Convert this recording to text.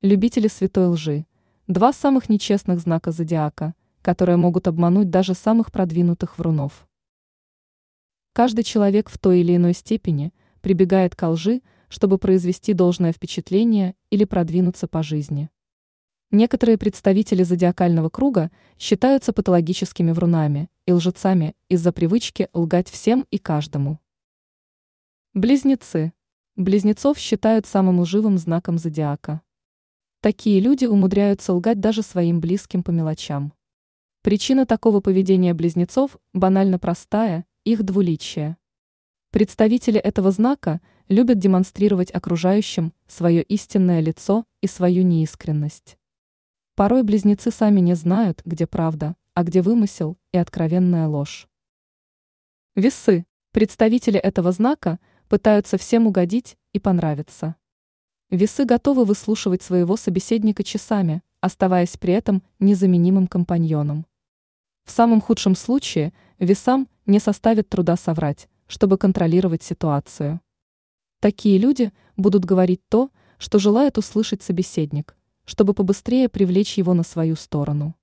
любители святой лжи – два самых нечестных знака зодиака, которые могут обмануть даже самых продвинутых врунов. Каждый человек в той или иной степени прибегает к лжи, чтобы произвести должное впечатление или продвинуться по жизни. Некоторые представители зодиакального круга считаются патологическими врунами и лжецами из-за привычки лгать всем и каждому. Близнецы. Близнецов считают самым лживым знаком зодиака. Такие люди умудряются лгать даже своим близким по мелочам. Причина такого поведения близнецов банально простая – их двуличие. Представители этого знака любят демонстрировать окружающим свое истинное лицо и свою неискренность. Порой близнецы сами не знают, где правда, а где вымысел и откровенная ложь. Весы. Представители этого знака пытаются всем угодить и понравиться. Весы готовы выслушивать своего собеседника часами, оставаясь при этом незаменимым компаньоном. В самом худшем случае весам не составит труда соврать, чтобы контролировать ситуацию. Такие люди будут говорить то, что желает услышать собеседник, чтобы побыстрее привлечь его на свою сторону.